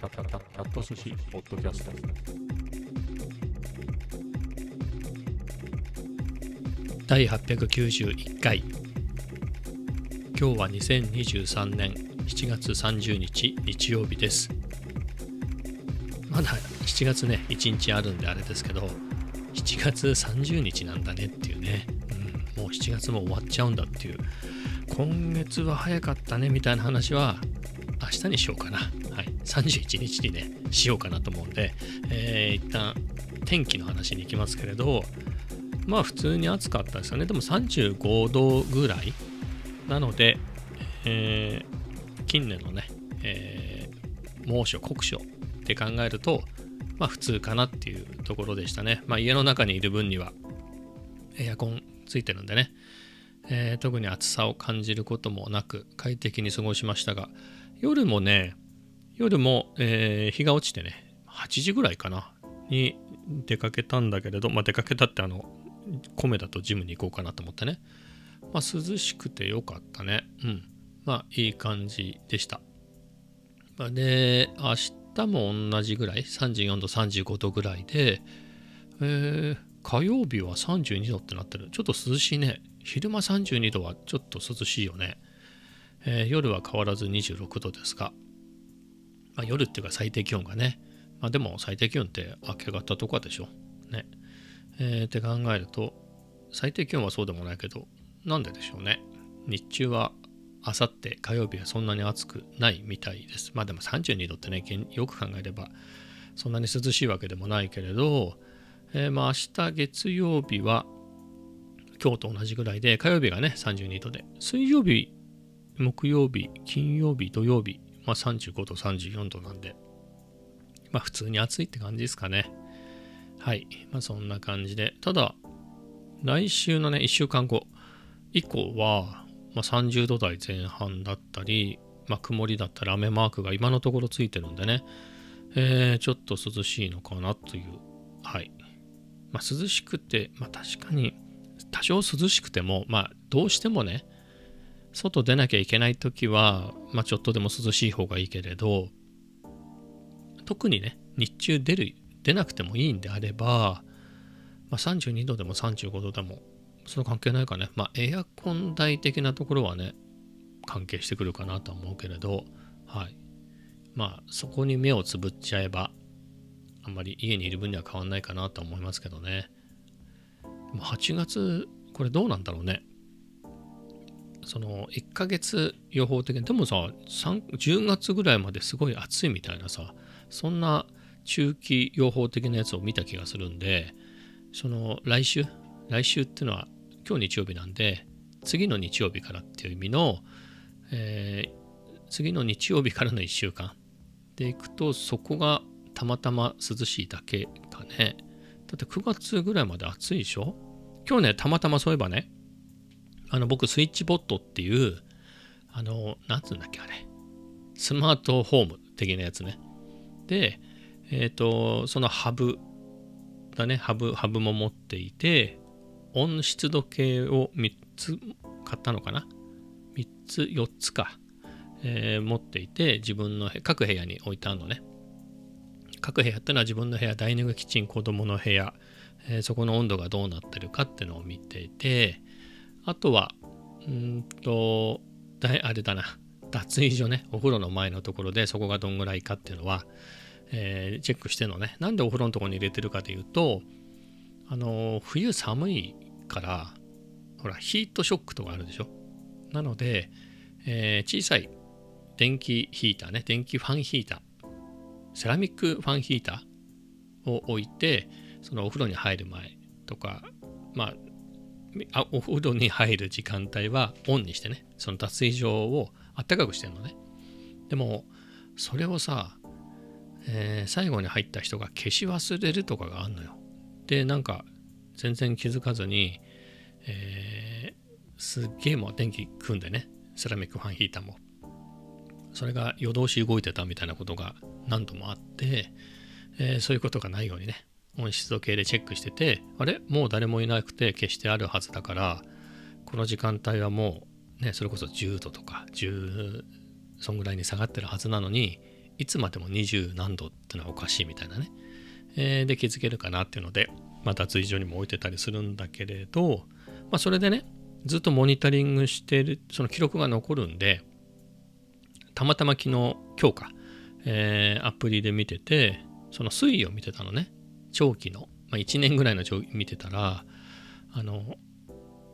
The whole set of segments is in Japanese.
キャット寿司ポッドキャスト。第891回。今日は2023年7月30日日曜日です。まだ7月ね1日あるんであれですけど7月30日なんだねっていうね、うん、もう7月も終わっちゃうんだっていう。今月は早かったねみたいな話は明日にしようかな。31日にね、しようかなと思うんで、えー、一旦天気の話に行きますけれど、まあ普通に暑かったですよね。でも35度ぐらいなので、えー、近年のね、えー、猛暑、酷暑って考えると、まあ普通かなっていうところでしたね。まあ家の中にいる分にはエアコンついてるんでね、えー、特に暑さを感じることもなく快適に過ごしましたが、夜もね、夜も、えー、日が落ちてね、8時ぐらいかな、に出かけたんだけれど、まあ、出かけたってあの、米だとジムに行こうかなと思ってね。まあ、涼しくてよかったね。うん。まあ、いい感じでした。まあで、明日も同じぐらい、34度、35度ぐらいで、えー、火曜日は32度ってなってる。ちょっと涼しいね。昼間32度はちょっと涼しいよね。えー、夜は変わらず26度ですが、まあ、夜っていうか最低気温がね、まあ、でも最低気温って明け方とかでしょ。ね。えー、って考えると、最低気温はそうでもないけど、なんででしょうね。日中はあさって火曜日はそんなに暑くないみたいです。まあでも32度ってね、よく考えればそんなに涼しいわけでもないけれど、えー、まあ明日月曜日は今日と同じぐらいで、火曜日がね32度で、水曜日木曜日、金曜日、土曜日、まあ、35度、34度なんで、まあ普通に暑いって感じですかね。はい。まあそんな感じで。ただ、来週のね、1週間後以降は、まあ、30度台前半だったり、まあ、曇りだったり雨マークが今のところついてるんでね、えー、ちょっと涼しいのかなという。はい。まあ、涼しくて、まあ、確かに多少涼しくても、まあ、どうしてもね、外出なきゃいけない時は、まあ、ちょっとでも涼しい方がいいけれど特にね日中出る出なくてもいいんであれば、まあ、32度でも35度でもその関係ないかね。まあエアコン代的なところはね関係してくるかなとは思うけれどはい。まあそこに目をつぶっちゃえばあんまり家にいる分には変わんないかなと思いますけどね。8月これどうなんだろうね。その1ヶ月予報的にでもさ10月ぐらいまですごい暑いみたいなさそんな中期予報的なやつを見た気がするんでその来週来週っていうのは今日日曜日なんで次の日曜日からっていう意味の、えー、次の日曜日からの1週間。でいくとそこがたまたま涼しいだけかね。だって9月ぐらいまで暑いでしょ？今日ねたまたまそういえばねあの僕スイッチボットっていうあのなんつうんだっけあれ。スマートホーム的なやつね。でえっ、ー、とそのハブだね。ハブハブも持っていて温湿度計を3つ買ったのかな。3つ4つか、えー、持っていて自分の各部屋に置いてあるのね。各部屋ってのは自分の部屋ダイニングキッチン子供の部屋、えー、そこの温度がどうなってるかっていうのを見ていてあとは、うんと、あれだな、脱衣所ね、お風呂の前のところでそこがどんぐらいかっていうのは、えー、チェックしてのね、なんでお風呂のところに入れてるかというと、あの、冬寒いから、ほら、ヒートショックとかあるでしょ？なので、えー、小さい電気ヒーターね、電気ファンヒーター、セラミックファンヒーターを置いて、そのお風呂に入る前とか、まあ、あお風呂に入る時間帯はオンにしてね。その脱衣所をあったかくしてるのね。でもそれをさ、えー、最後に入った人が消し忘れるとかがあんのよ。でなんか全然気づかずに、えー、すっげえもう電気組んでね。セラミックファンヒーターもそれが夜通し動いてたみたいなことが何度もあって、えー、そういうことがないようにね。温湿度計でチェックしててあれ？もう誰もいなくて消してあるはずだからこの時間帯はもうねそれこそ10度とか10そんぐらいに下がってるはずなのにいつまでも20何度ってのはおかしいみたいなね、えー、で気づけるかなっていうので、まあ、脱衣所にも置いてたりするんだけれど、まあ、それでねずっとモニタリングしてるその記録が残るんでたまたま昨日今日か、えー、アプリで見ててその推移を見てたのね。長期の、まあ、1年ぐらいの長期見てたらあの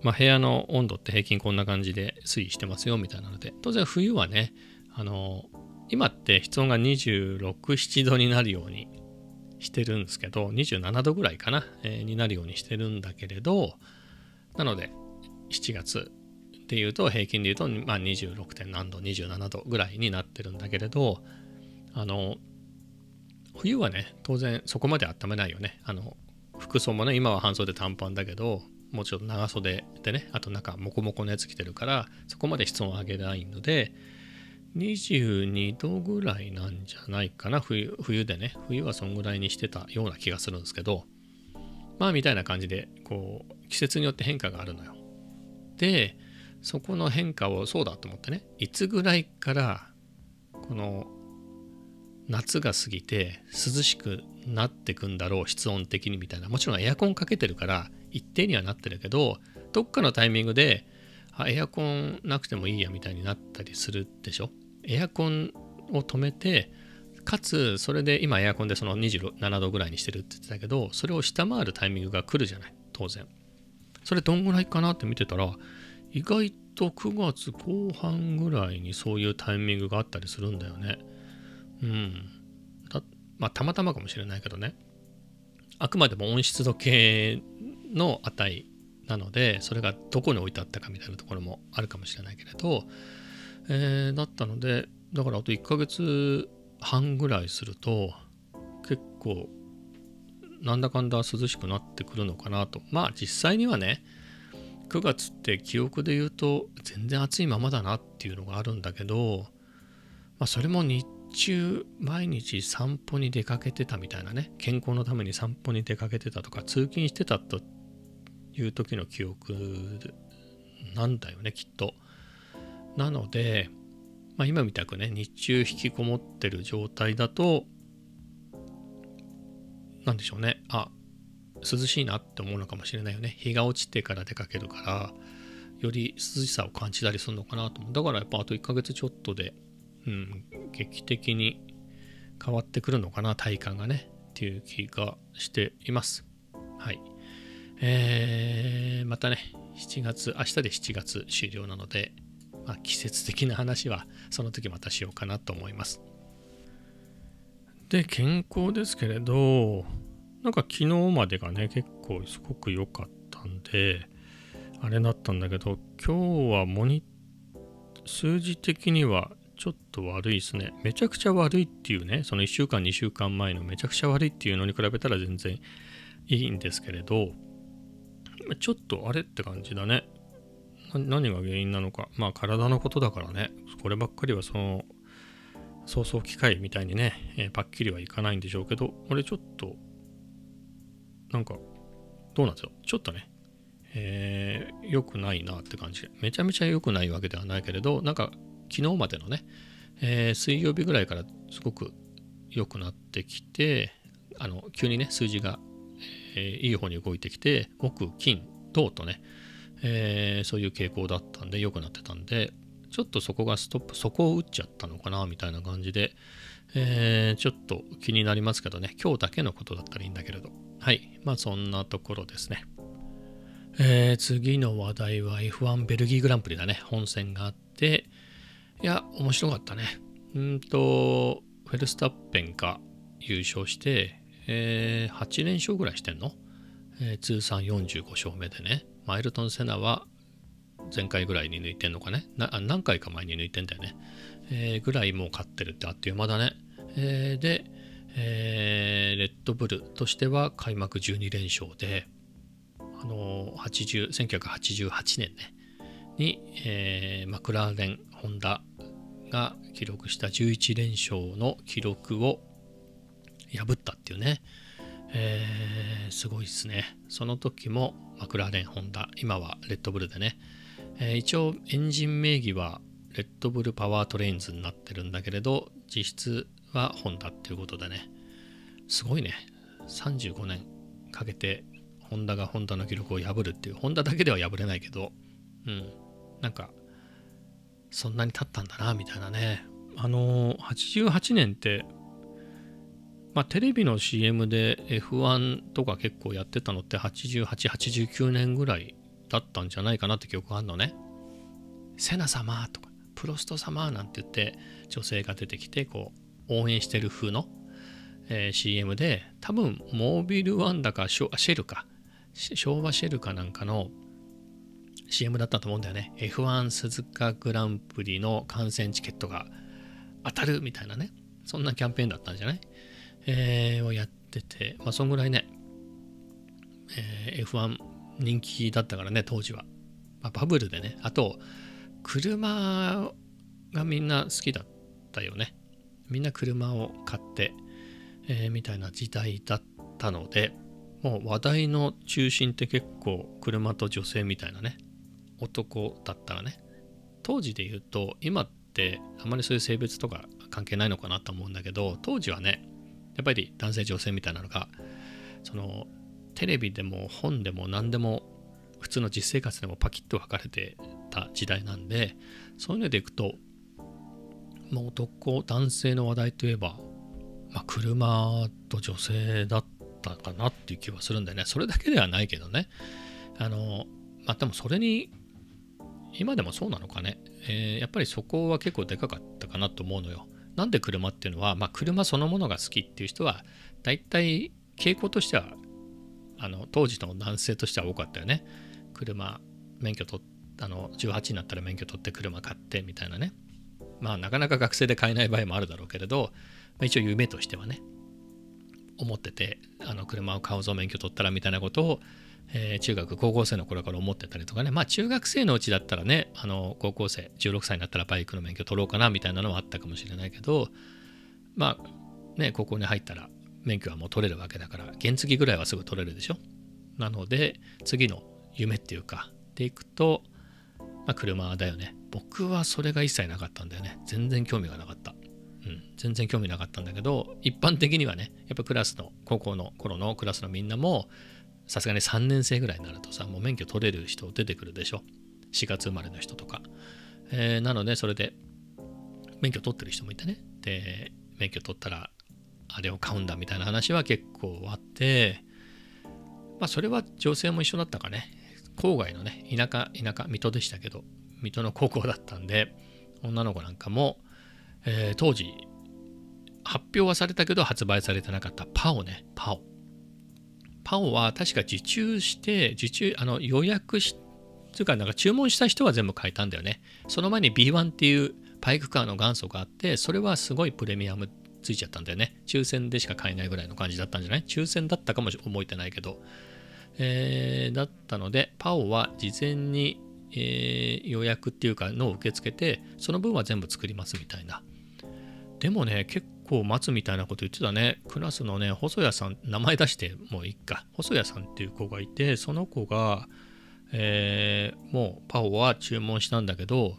まあ、部屋の温度って平均こんな感じで推移してますよみたいなので当然冬はねあの今って室温が26、7度になるようにしてるんですけど27度ぐらいかな、えー、になるようにしてるんだけれどなので7月っていうと平均で言うと、まあ、26. 何度27度ぐらいになってるんだけれどあの冬はね当然そこまで温めないよね。あの服装もね今は半袖短パンだけどもうちょっと長袖でねあと中モコモコのやつ着てるからそこまで室温を上げないので22度ぐらいなんじゃないかな。冬冬でね冬はそんぐらいにしてたような気がするんですけどまあみたいな感じでこう季節によって変化があるのよ。でそこの変化をそうだと思ってねいつぐらいからこの夏が過ぎて涼しくなってくんだろう室温的にみたいな。もちろんエアコンかけてるから一定にはなってるけどどっかのタイミングであエアコンなくてもいいやみたいになったりするでしょ？エアコンを止めてかつそれで今エアコンでその27度ぐらいにしてるって言ってたけどそれを下回るタイミングが来るじゃない？当然。それどんぐらいかなって見てたら意外と9月後半ぐらいにそういうタイミングがあったりするんだよね。うん。まあたまたまかもしれないけどね。あくまでも温湿度計の値なのでそれがどこに置いてあったかみたいなところもあるかもしれないけれど、えー、だったのでだからあと1ヶ月半ぐらいすると結構なんだかんだ涼しくなってくるのかなと。まあ実際にはね9月って記憶で言うと全然暑いままだなっていうのがあるんだけど、まあ、それも日中毎日散歩に出かけてたみたいなね。健康のために散歩に出かけてたとか通勤してたという時の記憶なんだよねきっと。なので、まあ、今みたくね日中引きこもってる状態だと何でしょうね。あ涼しいなって思うのかもしれないよね。日が落ちてから出かけるからより涼しさを感じたりするのかなと思う。だからやっぱあと1ヶ月ちょっとでうん、劇的に変わってくるのかな体感がねっていう気がしています。はい。えー、またね7月明日で7月終了なので、まあ、季節的な話はその時またしようかなと思います。で健康ですけれどなんか昨日までがね結構すごく良かったんであれだったんだけど今日はモニ数字的にはちょっと悪いですね。めちゃくちゃ悪いっていうね、その1週間、2週間前のめちゃくちゃ悪いっていうのに比べたら全然いいんですけれど、ちょっとあれって感じだね。何が原因なのか。まあ体のことだからね、こればっかりはその、早々機械みたいにね、えー、パッキリはいかないんでしょうけど、俺ちょっと、なんか、どうなんですよ。ちょっとね、えー、良くないなって感じ。めちゃめちゃ良くないわけではないけれど、なんか昨日までのね、えー、水曜日ぐらいからすごく良くなってきて、あの急にね、数字が、えー、いい方に動いてきて、木、金、銅とね、えー、そういう傾向だったんで、良くなってたんで、ちょっとそこがストップ、そこを打っちゃったのかな、みたいな感じで、えー、ちょっと気になりますけどね、今日だけのことだったらいいんだけれど。はい。まあそんなところですね。えー、次の話題は F1 ベルギーグランプリだね。本戦があって、いや、面白かったね。うんと、フェルスタッペンが優勝して、えー、8連勝ぐらいしてんの、えー、通算45勝目でね。マイルトン・セナは前回ぐらいに抜いてんのかね？何回か前に抜いてんだよね。えー、ぐらいもう勝ってるってあっという間だね。えー、で、えー、レッドブルとしては開幕12連勝で、あのー、1988年ね、に、えー、マクラーレン、ホンダが記録した11連勝の記録を破ったっていうね、えー、すごいですね。その時もマクラーレン、ホンダ、今はレッドブルでね、えー、一応エンジン名義はレッドブルパワートレインズになってるんだけれど、実質はホンダっていうことでね。すごいね。35年かけてホンダがホンダの記録を破るっていう。ホンダだけでは破れないけど。うん。なんかそんなに経ったんだなみたいなね。あの88年ってまあテレビの CM で F1 とか結構やってたのって8889年ぐらいだったんじゃないかなって記憶があるのね。セナ様とかプロスト様なんて言って女性が出てきてこう応援してる風の、えー CM で多分モービルワンだかシェルか昭和シェルかなんかの CM だったと思うんだよね。F1 鈴鹿グランプリの観戦チケットが当たるみたいなね。そんなキャンペーンだったんじゃない、えーをやってて。まあそんぐらいね、えー F1 人気だったからね当時は、まあ、バブルでね。あと車がみんな好きだったよね。みんな車を買って、えーみたいな時代だったのでもう話題の中心って結構車と女性みたいなね。男だったらね。当時で言うと今ってあまりそういう性別とか関係ないのかなと思うんだけど当時はねやっぱり男性女性みたいなのがそのテレビでも本でも何でも普通の実生活でもパキッと分かれてた時代なんでそういうのでいくと、まあ、男男性の話題といえば、まあ、車と女性だったかなっていう気はするんだよね。それだけではないけどね。あのまあでもそれに今でもそうなのかね、えーやっぱりそこは結構でかかったかなと思うのよ。なんで車っていうのは、まあ、車そのものが好きっていう人は大体傾向としてはあの当時の男性としては多かったよね。車免許取っあの18になったら免許取って車買ってみたいなね。まあなかなか学生で買えない場合もあるだろうけれど、まあ、一応夢としてはね思っててあの車を買うぞ免許取ったらみたいなことを、えー中学高校生の頃から思ってたりとかね。まあ中学生のうちだったらねあの高校生16歳になったらバイクの免許取ろうかなみたいなのはあったかもしれないけどまあね高校に入ったら免許はもう取れるわけだから原付ぐらいはすぐ取れるでしょ。なので次の夢っていうかでいくと、まあ、車だよね。僕はそれが一切なかったんだよね。全然興味がなかった。うん、全然興味なかったんだけど一般的にはねやっぱクラスの高校の頃のクラスのみんなもさすがに3年生ぐらいになるとさもう免許取れる人出てくるでしょ。4月生まれの人とか、えーなのでそれで免許取ってる人もいてね。で免許取ったらあれを買うんだみたいな話は結構あってまあそれは女性も一緒だったかね。郊外のね田舎田舎水戸でしたけど水戸の高校だったんで女の子なんかもえー当時発表はされたけど発売されてなかったパオね。パオ。パオは確か受注して受注あの予約しつうかなんか注文した人は全部買えたんだよね。その前に B1 っていうパイクカーの元祖があってそれはすごいプレミアムついちゃったんだよね。抽選でしか買えないぐらいの感じだったんじゃない？抽選だったかもし覚えてないけど、えーだったのでパオは事前に、えー予約っていうかのを受け付けてその分は全部作りますみたいな。でもね結構待つみたいなこと言ってたね。クラスのね細谷さん名前出してもういいか。細谷さんっていう子がいてその子が、えーもうパオは注文したんだけど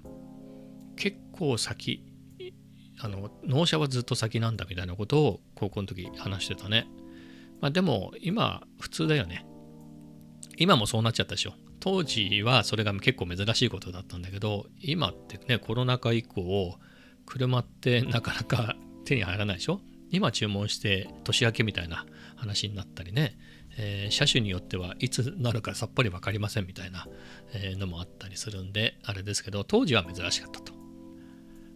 結構先あの納車はずっと先なんだみたいなことを高校の時話してたね。まあでも今普通だよね。今もそうなっちゃったでしょ。当時はそれが結構珍しいことだったんだけど今ってねコロナ禍以降車ってなかなか手に入らないでしょ？今注文して年明けみたいな話になったりね、えー車種によってはいつなるかさっぱり分かりませんみたいな、えのもあったりするんであれですけど当時は珍しかったと。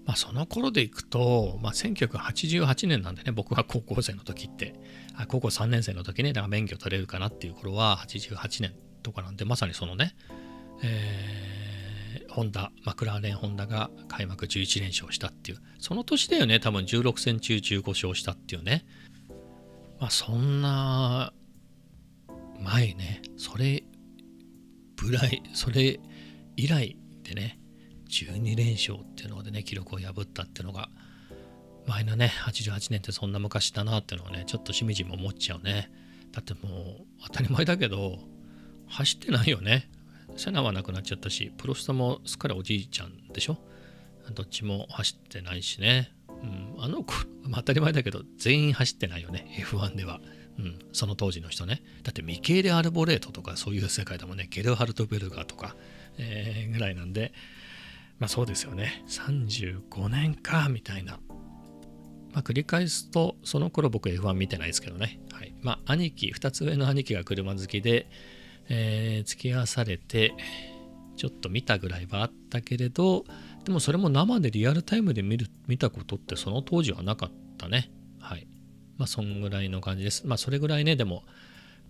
まあその頃でいくと、まあ、1988年なんでね僕が高校生の時って。あ高校3年生の時ねだから免許取れるかなっていう頃は88年とかなんでまさにそのね、えーホンダマクラーレンホンダが開幕11連勝したっていう。その年だよね多分。16戦中15勝したっていうね。まあそんな前ねそれぐらいそれ以来でね12連勝っていうのでね記録を破ったっていうのが前のね88年ってそんな昔だなっていうのはねちょっとしみじみ思っちゃうね。だってもう当たり前だけど走ってないよね。セナはなくなっちゃったしプロストもすっかりおじいちゃんでしょ？どっちも走ってないしね。うん、あの子、当たり前だけど全員走ってないよね F1 では、うん、その当時の人ね。だってミケーレ・アルボレートとかそういう世界だもんね。ゲルハルト・ベルガーとか、えーぐらいなんで。まあそうですよね。35年かみたいな。まあ繰り返すとその頃僕 F1 見てないですけどね。はい。まあ兄貴2つ上の兄貴が車好きで、えー付き合わされてちょっと見たぐらいはあったけれどでもそれも生でリアルタイムで見る見たことってその当時はなかったね。はい。まあそんぐらいの感じです。まあそれぐらいね、でも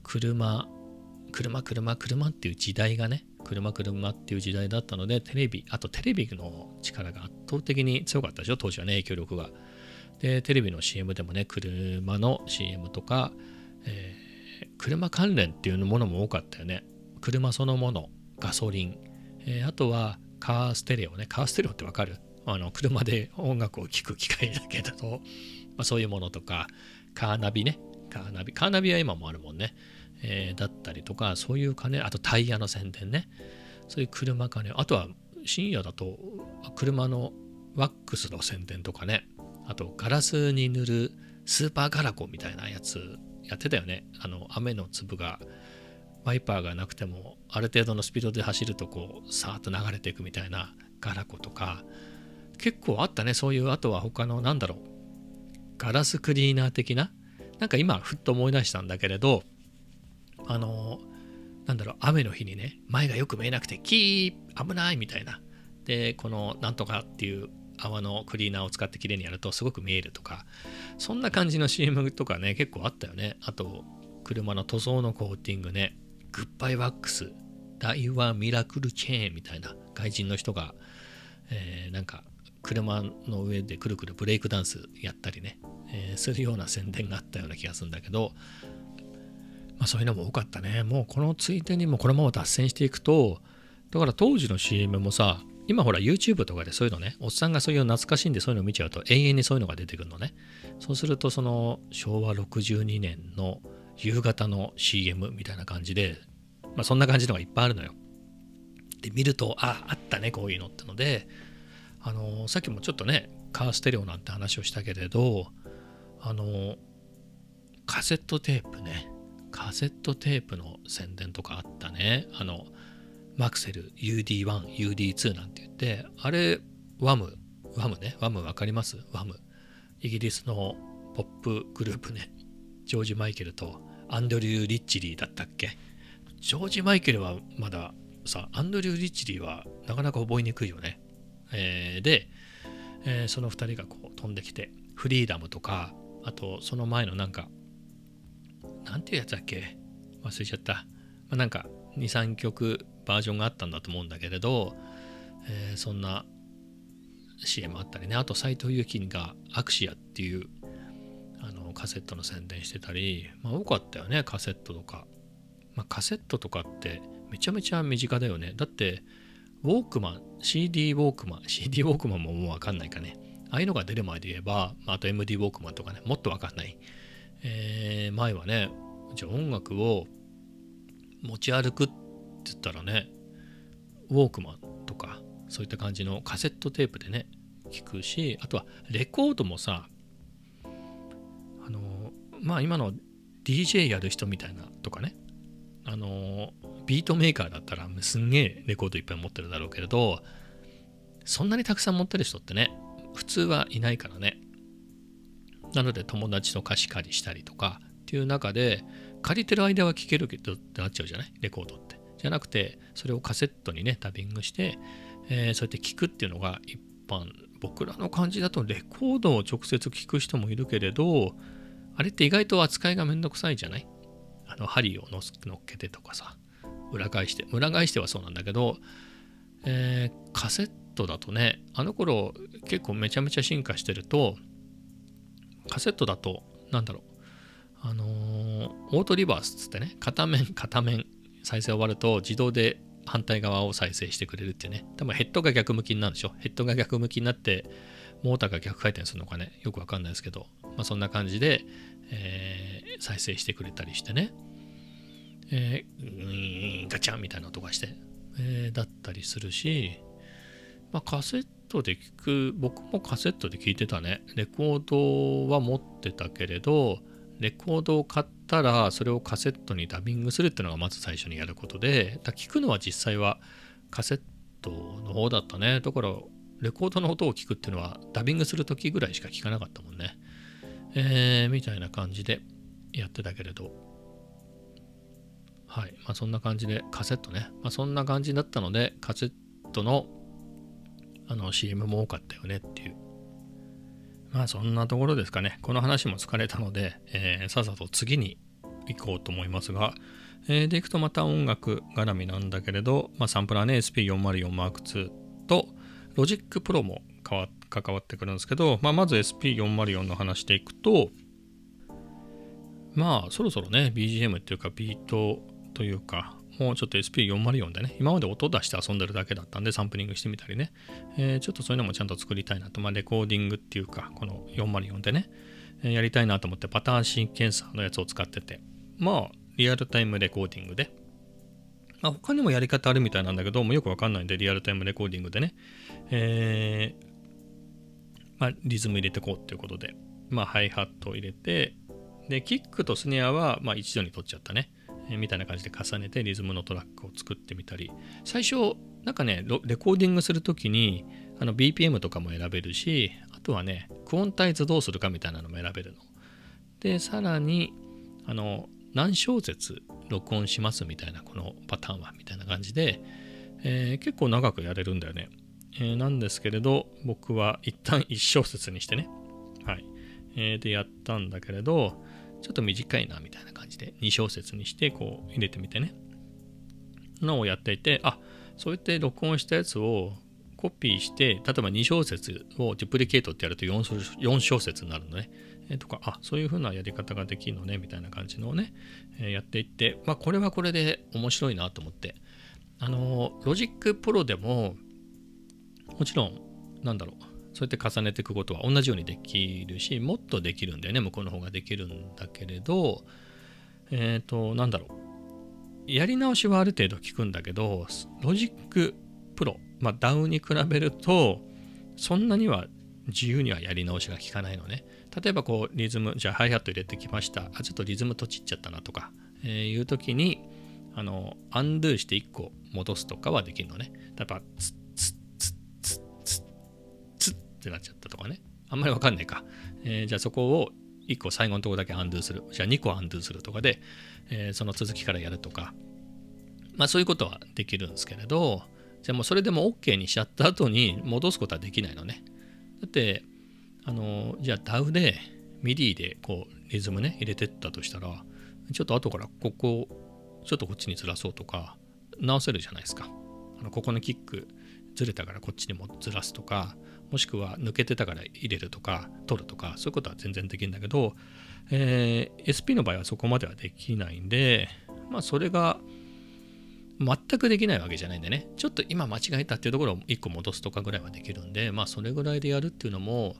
車、車、車、車っていう時代がね、車、車っていう時代だったので、テレビ、あとテレビの力が圧倒的に強かったでしょ、当時はね、影響力が。で、テレビの CM でもね、車の CM とか、えー車関連っていうものも多かったよね。車そのもの、ガソリン、えーあとはカーステレオね。カーステレオってわかる？あの車で音楽を聴く機械だけだと、まあ、そういうものとか、カーナビね。カーナビ。カーナビは今もあるもんね。えーだったりとか、そういう金、あとタイヤの宣伝ね。そういう車金、あとは深夜だと車のワックスの宣伝とかね。あとガラスに塗るスーパーガラコみたいなやつやってたよね。あの雨の粒がワイパーがなくてもある程度のスピードで走るとこうさーっと流れていくみたいなガラコとか結構あったねそういうあとは他のなんだろうガラスクリーナー的ななんか今ふっと思い出したんだけれどあのなんだろう雨の日にね前がよく見えなくてキー危ないみたいなでこのなんとかっていう泡のクリーナーを使ってきれいにやるとすごく見えるとかそんな感じの CM とかね結構あったよね。あと車の塗装のコーティングね。グッバイワックス。大和ミラクルチェーンみたいな外人の人が、えーなんか車の上でくるくるブレイクダンスやったりね、えーするような宣伝があったような気がするんだけど、まあ、そういうのも多かったね。もうこのついでにもこのまま脱線していくとだから当時の CM もさ今ほら YouTube とかでそういうのねおっさんがそういう懐かしいんでそういうの見ちゃうと永遠にそういうのが出てくるのねそうするとその昭和62年の夕方の CM みたいな感じで、まあ、そんな感じのがいっぱいあるのよ。で見るとああったねこういうのってのであのさっきもちょっとねカーステレオなんて話をしたけれどあのカセットテープねカセットテープの宣伝とかあったねあのマクセル UD1、UD2 なんて言ってあれワムワムねワムわかります？ワム。イギリスのポップグループね。ジョージ・マイケルとアンドリュー・リッチリーだったっけ？ジョージ・マイケルはまださアンドリュー・リッチリーはなかなか覚えにくいよね、えーで、えーその2人がこう飛んできてフリーダムとかあとその前のなんかなんていうやつだっけ？忘れちゃった、まあ、なんか23曲バージョンがあったんだと思うんだけれど、えーそんな CM あったりね。あと斎藤由貴がアクシアっていうあのカセットの宣伝してたり、まあ、多かったよねカセットとか、まあ、カセットとかってめちゃめちゃ身近だよね。だってウォークマン CD ウォークマン CD ウォークマンももうわかんないかね。ああいうのが出る前で言えばまああと MD ウォークマンとかねもっとわかんない、えー前はねじゃあ音楽を持ち歩くっって言ったらねウォークマンとかそういった感じのカセットテープでね聞くしあとはレコードもさあのまあ今の DJ やる人みたいなとかねあのビートメーカーだったらすんげえレコードいっぱい持ってるだろうけれどそんなにたくさん持ってる人ってね普通はいないからね。なので友達と貸し借りしたりとかっていう中で借りてる間は聴けるけどってなっちゃうじゃない？レコードって。じゃなくてそれをカセットにねダビングして、えーそうやって聴くっていうのが一般僕らの感じだとレコードを直接聴く人もいるけれどあれって意外と扱いがめんどくさいじゃない？あの針をのす乗っけてとかさ裏返して裏返してはそうなんだけど、えーカセットだとねあの頃結構めちゃめちゃ進化してるとカセットだとなんだろうあのーオートリバースっつってね片面片面再生終わると自動で反対側を再生してくれるってね。多分ヘッドが逆向きになるでしょ。ヘッドが逆向きになってモーターが逆回転するのかねよくわかんないですけど、まあ、そんな感じで、えー再生してくれたりしてね、えー、ガチャンみたいな音がして、えーだったりするし、まあ、カセットで聞く僕もカセットで聞いてたね。レコードは持ってたけれどレコードを買ってたらそれをカセットにダビングするっていうのがまず最初にやることでだ聞くのは実際はカセットの方だったね。だからレコードの音を聞くっていうのはダビングする時ぐらいしか聞かなかったもんね。えー、みたいな感じでやってたけれど。はい。まあそんな感じでカセットね。まあそんな感じだったのでカセットのあの CM も多かったよねっていうまあそんなところですかね。この話も疲れたので、えー、さっさと次に行こうと思いますが、えー、でいくとまた音楽絡みなんだけれど、まあ、サンプラーね SP404M2 と Logic Pro も関わってくるんですけど、まあ、まず SP404 の話でいくと、まあそろそろね BGM っていうかビートというかもうちょっと SP404 でね、今まで音出して遊んでるだけだったんで、サンプリングしてみたりね、えー、ちょっとそういうのもちゃんと作りたいなと、まあ、レコーディングっていうか、この404でね、えー、やりたいなと思ってパターンシーケンサーのやつを使ってて、まあ、リアルタイムレコーディングで、まあ、他にもやり方あるみたいなんだけど、もうよくわかんないんで、リアルタイムレコーディングでね、えー、まあ、リズム入れてこうっていうことで、まあ、ハイハットを入れて、で、キックとスネアは、まあ、一度に取っちゃったね。みたいな感じで重ねてリズムのトラックを作ってみたり最初なんかねレコーディングする時にあの BPM とかも選べるしあとはねクオンタイズどうするかみたいなのも選べるの。でさらにあの何小節録音しますみたいなこのパターンはみたいな感じで、えー、結構長くやれるんだよね、えー、なんですけれど僕は一旦1小節にしてね。はい、えー、でやったんだけれどちょっと短いなみたいな感じで2小節にしてこう入れてみてね。のをやっていてあそうやって録音したやつをコピーして例えば2小節を duplicate ってやると 4, 4小節になるのね、え、とかあそういう風なやり方ができるのねみたいな感じのをね、えー、やっていってまあこれはこれで面白いなと思って。あの Logic Pro でももちろんなんだろうそうやって重ねていくことは同じようにできるしもっとできるんだよね。向こうの方ができるんだけれどえっ、ー、となんだろう。やり直しはある程度効くんだけど Logic Pro、まあ、 DAW に比べるとそんなには自由にはやり直しが効かないのね。例えばこうリズムじゃあハイハット入れてきました。あちょっとリズムとちっちゃったなとか、えー、いう時にあの undo して1個戻すとかはできるのね。ってなっちゃったとかね。あんまりわかんないか。えー、じゃあそこを1個最後のとこだけアンドゥする。じゃあ2個アンドゥするとかで、えー、その続きからやるとか。まあそういうことはできるんですけれど、じゃあもうそれでも OK にしちゃった後に戻すことはできないのね。だって、あの、じゃあ DAW で MIDI でこうリズムね、入れてったとしたら、ちょっと後からここ、ちょっとこっちにずらそうとか、直せるじゃないですか。あのここのキックずれたからこっちにもずらすとか、もしくは抜けてたから入れるとか取るとかそういうことは全然できるんだけど、えー、SP の場合はそこまではできないんでまあそれが全くできないわけじゃないんでね。ちょっと今間違えたっていうところを1個戻すとかぐらいはできるんでまあそれぐらいでやるっていうのも、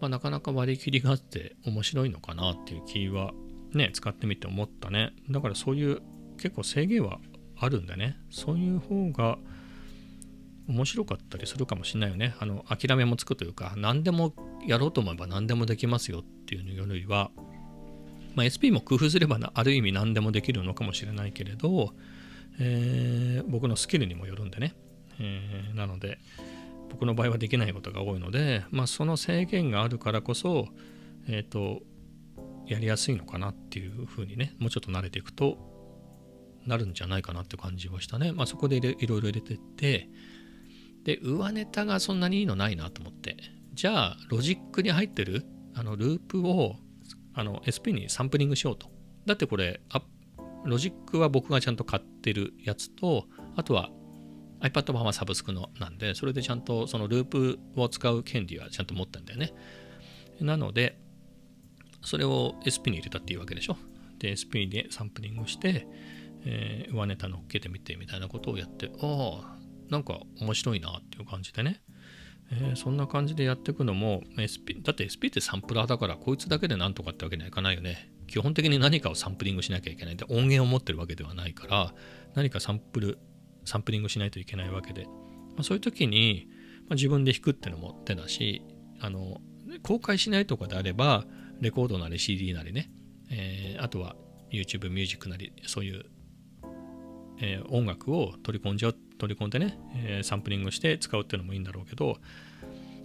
まあ、なかなか割り切りがあって面白いのかなっていう気はね使ってみて思ったね。だからそういう結構制限はあるんでね。そういう方が面白かったりするかもしれないよね。あの諦めもつくというか何でもやろうと思えば何でもできますよっていうのよりは、まあ、SP も工夫すればある意味何でもできるのかもしれないけれど、えー、僕のスキルにもよるんでね、えー、なので僕の場合はできないことが多いので、まあ、その制限があるからこそ、えっ、ー、とやりやすいのかなっていうふうにねもうちょっと慣れていくとなるんじゃないかなって感じはしたね。まあ、そこでいろいろ入れてって、で、上ネタがそんなにいいのないなと思って。じゃあ、ロジックに入ってるあのループをあの SP にサンプリングしようと。だってこれ、ロジックは僕がちゃんと買ってるやつと、あとは iPad 版はサブスクのなんで、それでちゃんとそのループを使う権利はちゃんと持ったんだよね。なので、それを SP に入れたっていうわけでしょ。で、SP でサンプリングして、えー、上ネタ乗っけてみてみたいなことをやって、ああ、なんか面白いなっていう感じでね、えー、そんな感じでやっていくのも SP だって SP ってサンプラーだからこいつだけでなんとかってわけにはいかないよね。基本的に何かをサンプリングしなきゃいけない。で音源を持ってるわけではないから何かサンプルサンプリングしないといけないわけで、まあ、そういう時にまあ、自分で弾くってのも手だしあの公開しないとかであればレコードなり CD なりね、えーあとは YouTube ミュージックなりそういう、えー音楽を取り込んじゃう取り込んでね、えサンプリングして使うっていうのもいいんだろうけど、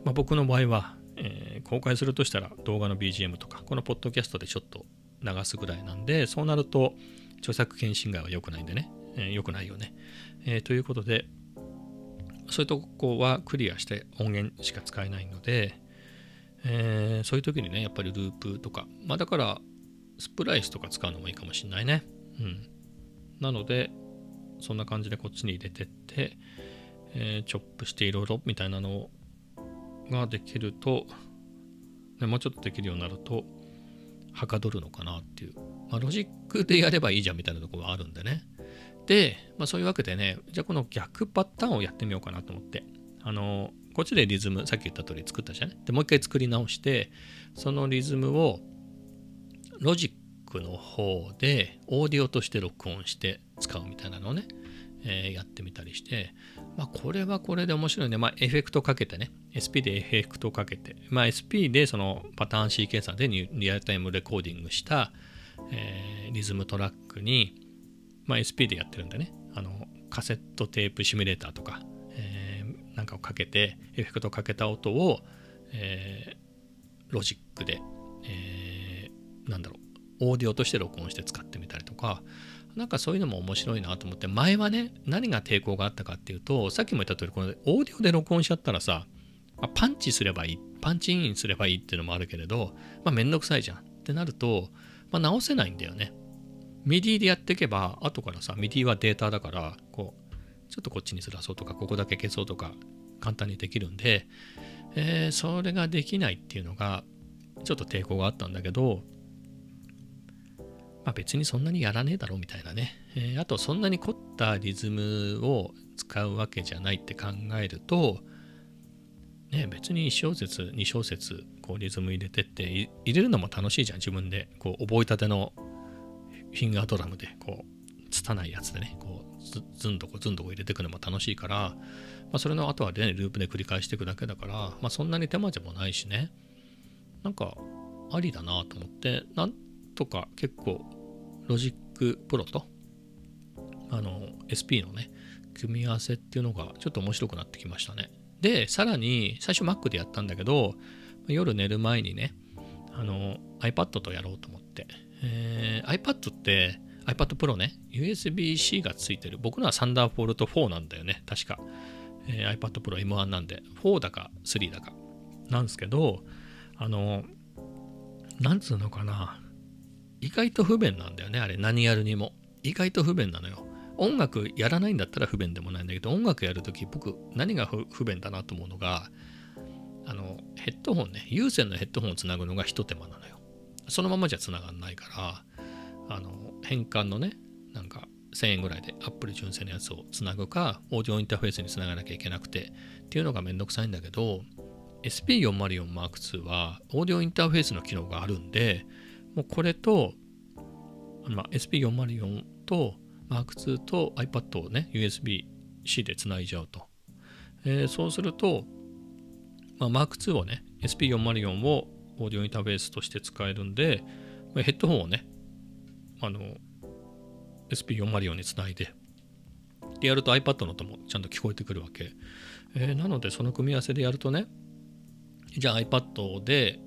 まあ、僕の場合は、え公開するとしたら動画の BGM とかこのポッドキャストでちょっと流すぐらいなんでそうなると著作権侵害は良くないんでね、え良くないよね、えということでそういうとこはクリアして音源しか使えないので、えーそういう時にねやっぱりループとかまあだからスプライスとか使うのもいいかもしれないね。うん。なのでそんな感じでこっちに入れてって、えーチョップしていろいろみたいなのができると、ね、もうちょっとできるようになるとはかどるのかなっていう、まあ、ロジックでやればいいじゃんみたいなところがあるんでね。で、まあ、そういうわけでねじゃあこの逆パターンをやってみようかなと思って。あのこっちでリズムさっき言った通り作ったじゃん。でもう一回作り直してそのリズムをロジックの方でオーディオとして録音して使うみたいなのをね、えーやってみたりして、まあ、これはこれで面白いね。まあ、エフェクトかけてね、SP でエフェクトかけて、まあ、SP でそのパターンシーケンサーでリ、リアルタイムレコーディングした、えーリズムトラックに、まあ、SP でやってるんでね、あのカセットテープシミュレーターとか、えーなんかをかけて、エフェクトかけた音を、えロジックで、えなんだろう、オーディオとして録音して使ってみたりとか、なんかそういうのも面白いなと思って、前はね、何が抵抗があったかっていうと、さっきも言った通り、このオーディオで録音しちゃったらさ、まあパンチすればいい、パンチインすればいいっていうのもあるけれど、まあめんどくさいじゃんってなると、まあ直せないんだよね。 MIDI でやっていけば、後からさ、 MIDI はデータだから、こう、ちょっとこっちにずらそうとか、ここだけ消そうとか、簡単にできるんで、えーそれができないっていうのが、ちょっと抵抗があったんだけど、まあ、別にそんなにやらねえだろうみたいなね、えーあとそんなに凝ったリズムを使うわけじゃないって考えると、ね、別に1小節2小節こうリズム入れてって入れるのも楽しいじゃん。自分でこう覚えたてのフィンガードラムでこう拙いやつでねこうずずんとこずんとこ入れていくのも楽しいから、まあ、それの後はねループで繰り返していくだけだから、まあ、そんなに手間でもないしね。なんかありだなと思ってなんとか結構 Logic Pro とあの SP のね組み合わせっていうのがちょっと面白くなってきましたね。でさらに最初 Mac でやったんだけど夜寝る前にねあの iPad とやろうと思って、えー iPad って iPad Pro ね USB-C がついてる。僕のは Thunderbolt 4なんだよね確か、えー iPad Pro M1 なんで。4だか3だかなんですけどあのなんつうのかな。意外と不便なんだよねあれ何やるにも。意外と不便なのよ。音楽やらないんだったら不便でもないんだけど音楽やるとき僕何が不便だなと思うのがあのヘッドホンね有線のヘッドホンをつなぐのが一手間なのよ。そのままじゃつながんないからあの変換のねなんか1000円ぐらいで Apple 純正のやつをつなぐかオーディオインターフェースにつながなきゃいけなくてっていうのがめんどくさいんだけど SP404M2 はオーディオインターフェースの機能があるんでもうこれと、まあ、SP404 と Mark2 と iPad をね USB-C でつないじゃうと、えーそうすると、まあ、Mark2 をね SP404 をオーディオインターフェースとして使えるんで、まヘッドホンをねあの SP404 につないででやると iPad の音もちゃんと聞こえてくるわけ、えーなのでその組み合わせでやるとねじゃあ iPad で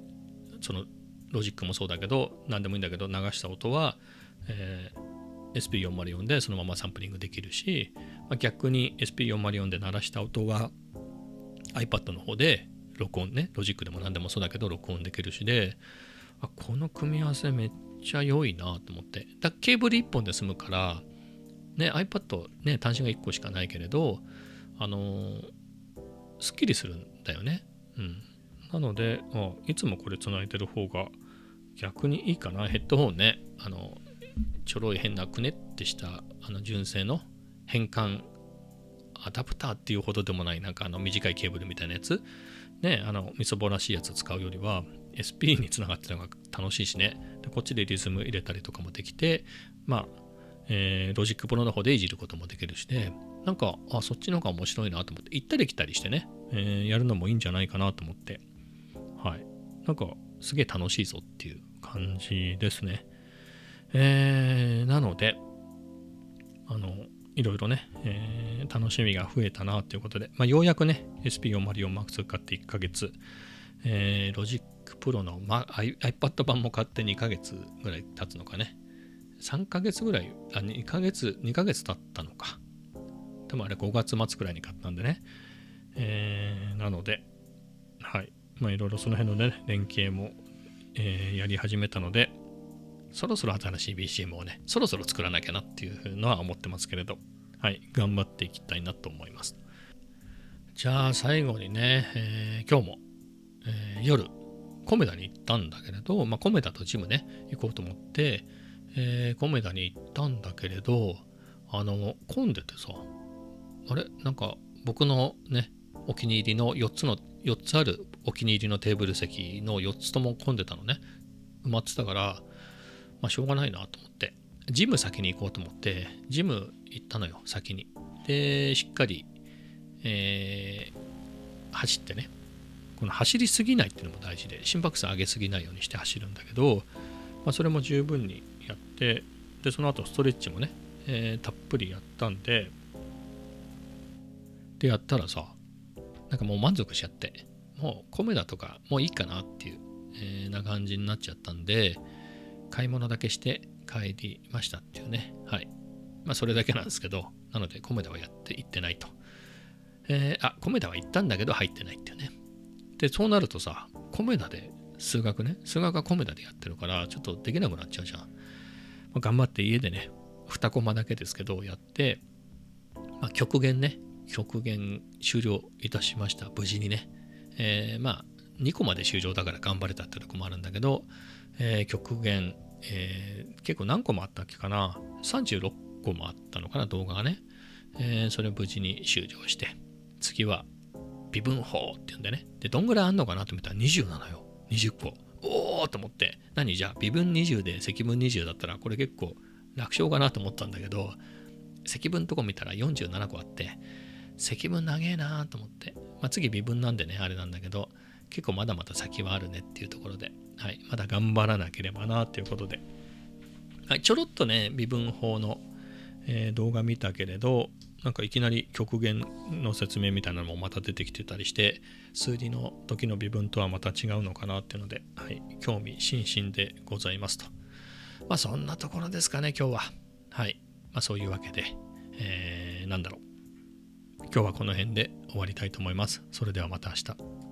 そのロジックもそうだけど何でもいいんだけど流した音は、えー SP404 でそのままサンプリングできるし、まあ逆に SP404 で鳴らした音は iPad の方で録音ねロジックでも何でもそうだけど録音できるしであこの組み合わせめっちゃ良いなと思って。だケーブル1本で済むからね iPad ね端子が1個しかないけれどあのーすっきりするんだよね。うん。なのであいつもこれつないでる方が逆にいいかな。ヘッドホンね。あのちょろい変なくねってしたあの純正の変換アダプターっていうほどでもないなんかあの短いケーブルみたいなやつ。ねあのみそぼらしいやつ使うよりは SP につながってるのが楽しいしね。でこっちでリズム入れたりとかもできてまあ、えー Logic Pro の方でいじることもできるしね。なんかあそっちの方が面白いなと思って行ったり来たりしてねえーやるのもいいんじゃないかなと思って、はい。なんか、すげえ楽しいぞっていう感じですね。えーなので、あの、いろいろね、えー楽しみが増えたなということで、まあ、ようやくね、 SP404MK2 買って1ヶ月、えー、 Logic Pro の、ま、iPad 版も買って2ヶ月ぐらい経つのかね。3ヶ月ぐらい、あ、2ヶ月、2ヶ月経ったのか。多分あれ5月末くらいに買ったんでね。えーなので、まあいろいろその辺のね、連携も、えーやり始めたので、そろそろ新しい BCM をね、そろそろ作らなきゃなっていうのは思ってますけれど、はい。頑張っていきたいなと思います。じゃあ最後にね、えー今日も、えー夜、コメダに行ったんだけれど、まあ、コメダとジムね、行こうと思って、えーコメダに行ったんだけれど、あの、混んでてさ、あれ？なんか僕のね、お気に入りの4つの、4つあるお気に入りのテーブル席の4つとも混んでたのね。埋まってたから、まあしょうがないなと思って、ジム先に行こうと思って、ジム行ったのよ、先に。で、しっかり、えー走ってね、この走りすぎないっていうのも大事で、心拍数上げすぎないようにして走るんだけど、まあ、それも十分にやって、で、その後ストレッチもね、えーたっぷりやったんで、で、やったらさ、なんかもう満足しちゃって、もう米だとかもういいかなっていう、えーな感じになっちゃったんで、買い物だけして帰りましたっていうね。はい。まあそれだけなんですけど、なので米田はやって行ってないと。えーあ、米田は行ったんだけど入ってないっていうね。で、そうなるとさ、米田で数学ね、数学は米田でやってるから、ちょっとできなくなっちゃうじゃん。まあ頑張って家でね、2コマだけですけど、やって、まあ、極限ね、極限終了いたしました。無事にね。えーまあ、2個まで終了だから頑張れたってとこもあるんだけど、えー極限、えー結構何個もあったっけかな。36個もあったのかな、動画がね。えーそれを無事に終了して、次は微分法っていうんでね。で、どんぐらいあんのかなと思ったら20なのよ。20個。おーと思って、何？じゃあ微分20で積分20だったらこれ結構楽勝かなと思ったんだけど、積分とこ見たら47個あって、積分長えなと思って、まあ、次微分なんでね、あれなんだけど、結構まだまだ先はあるねっていうところで、はい、まだ頑張らなければなっていうことで、はい、ちょろっとね、微分法の、えー動画見たけれど、なんかいきなり極限の説明みたいなのもまた出てきてたりして、数理の時の微分とはまた違うのかなっていうので、はい、興味津々でございますと。まあそんなところですかね、今日は。はい。まあそういうわけで、えーなんだろう。今日はこの辺で終わりたいと思います。それではまた明日。